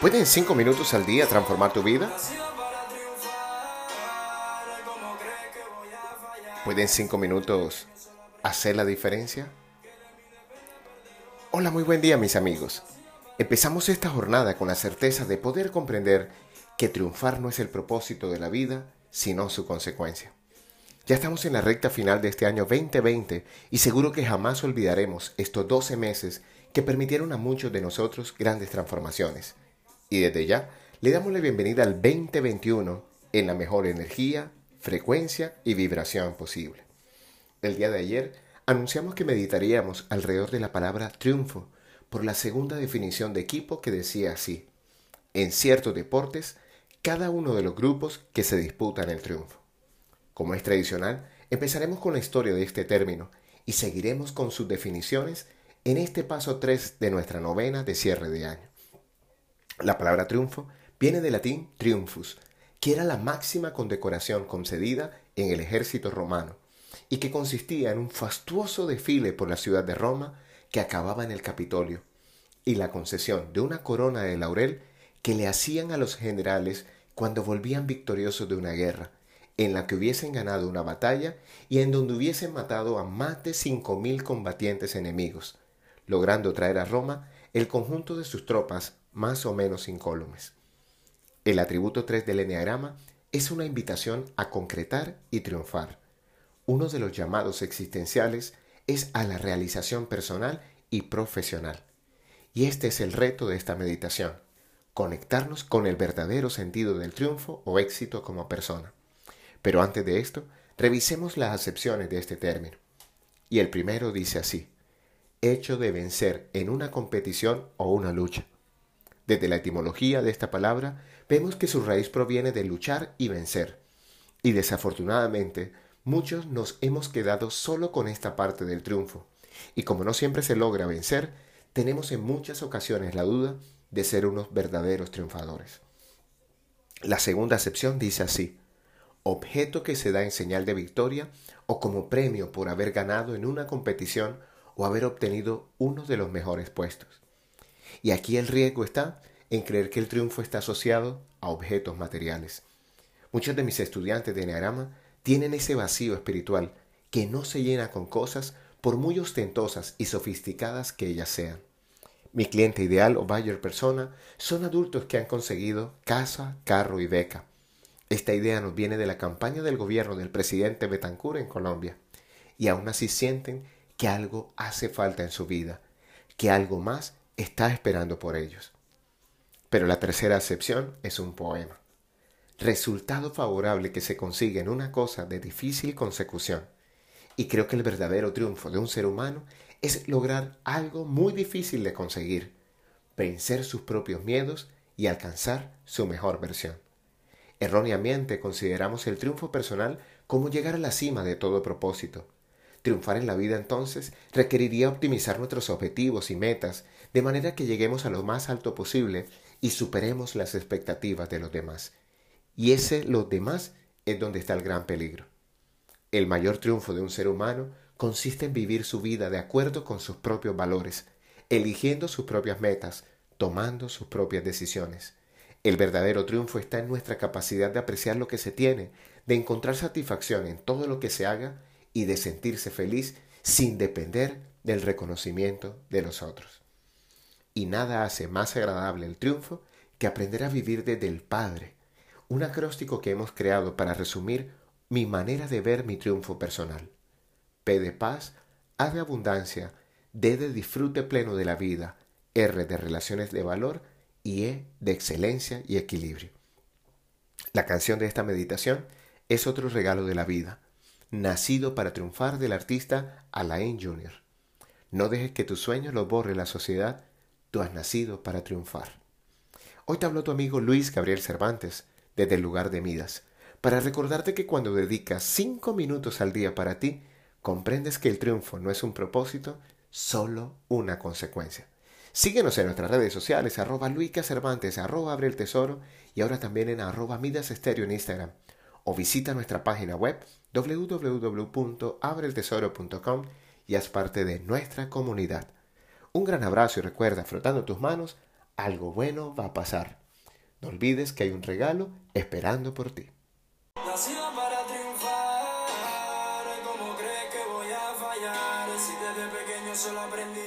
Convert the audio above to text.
¿Pueden 5 minutos al día transformar tu vida? ¿Pueden 5 minutos hacer la diferencia? Hola, muy buen día mis amigos. Empezamos esta jornada con la certeza de poder comprender que triunfar no es el propósito de la vida, sino su consecuencia. Ya estamos en la recta final de este año 2020 y seguro que jamás olvidaremos estos 12 meses que permitieron a muchos de nosotros grandes transformaciones. Y desde ya le damos la bienvenida al 2021 en la mejor energía, frecuencia y vibración posible. El día de ayer anunciamos que meditaríamos alrededor de la palabra triunfo por la segunda definición de equipo que decía así, en ciertos deportes, cada uno de los grupos que se disputan el triunfo. Como es tradicional, empezaremos con la historia de este término y seguiremos con sus definiciones en este paso 3 de nuestra novena de cierre de año. La palabra triunfo viene del latín triumphus, que era la máxima condecoración concedida en el ejército romano y que consistía en un fastuoso desfile por la ciudad de Roma que acababa en el Capitolio y la concesión de una corona de laurel que le hacían a los generales cuando volvían victoriosos de una guerra, en la que hubiesen ganado una batalla y en donde hubiesen matado a más de cinco mil combatientes enemigos, logrando traer a Roma el conjunto de sus tropas más o menos incólumes. El atributo 3 del Enneagrama es una invitación a concretar y triunfar. Uno de los llamados existenciales es a la realización personal y profesional. Y este es el reto de esta meditación, conectarnos con el verdadero sentido del triunfo o éxito como persona. Pero antes de esto, revisemos las acepciones de este término. Y el primero dice así, hecho de vencer en una competición o una lucha. Desde la etimología de esta palabra vemos que su raíz proviene de luchar y vencer. Y desafortunadamente, muchos nos hemos quedado solo con esta parte del triunfo. Y como no siempre se logra vencer, tenemos en muchas ocasiones la duda de ser unos verdaderos triunfadores. La segunda acepción dice así, objeto que se da en señal de victoria o como premio por haber ganado en una competición o haber obtenido uno de los mejores puestos. Y aquí el riesgo está en creer que el triunfo está asociado a objetos materiales. Muchos de mis estudiantes de Enneagrama tienen ese vacío espiritual que no se llena con cosas por muy ostentosas y sofisticadas que ellas sean. Mi cliente ideal o buyer persona son adultos que han conseguido casa, carro y beca. Esta idea nos viene de la campaña del gobierno del presidente Betancourt en Colombia. Y aún así sienten que algo hace falta en su vida, que algo más está esperando por ellos. Pero la tercera acepción es un poema. Resultado favorable que se consigue en una cosa de difícil consecución. Y creo que el verdadero triunfo de un ser humano es lograr algo muy difícil de conseguir, vencer sus propios miedos y alcanzar su mejor versión. Erróneamente consideramos el triunfo personal como llegar a la cima de todo propósito, Triunfar en la vida entonces requeriría optimizar nuestros objetivos y metas de manera que lleguemos a lo más alto posible y superemos las expectativas de los demás. Y ese los demás es donde está el gran peligro. El mayor triunfo de un ser humano consiste en vivir su vida de acuerdo con sus propios valores, eligiendo sus propias metas, tomando sus propias decisiones. El verdadero triunfo está en nuestra capacidad de apreciar lo que se tiene, de encontrar satisfacción en todo lo que se haga y de sentirse feliz sin depender del reconocimiento de los otros. Y nada hace más agradable el triunfo que aprender a vivir desde el Padre, un acróstico que hemos creado para resumir mi manera de ver mi triunfo personal. P de paz, A de abundancia, D de disfrute pleno de la vida, R de relaciones de valor y E de excelencia y equilibrio. La canción de esta meditación es otro regalo de la vida, nacido para triunfar del artista Alain Jr. No dejes que tus sueños los borre la sociedad, tú has nacido para triunfar. Hoy te habló tu amigo Luis Gabriel Cervantes, desde el lugar de Midas, para recordarte que cuando dedicas cinco minutos al día para ti, comprendes que el triunfo no es un propósito, solo una consecuencia. Síguenos en nuestras redes sociales, arroba Luica Cervantes, arroba Abre el Tesoro y ahora también en arroba Midas Estéreo en Instagram o visita nuestra página web www.abreltesoro.com y haz parte de nuestra comunidad. Un gran abrazo y recuerda, frotando tus manos, algo bueno va a pasar. No olvides que hay un regalo esperando por ti. Solo aprendí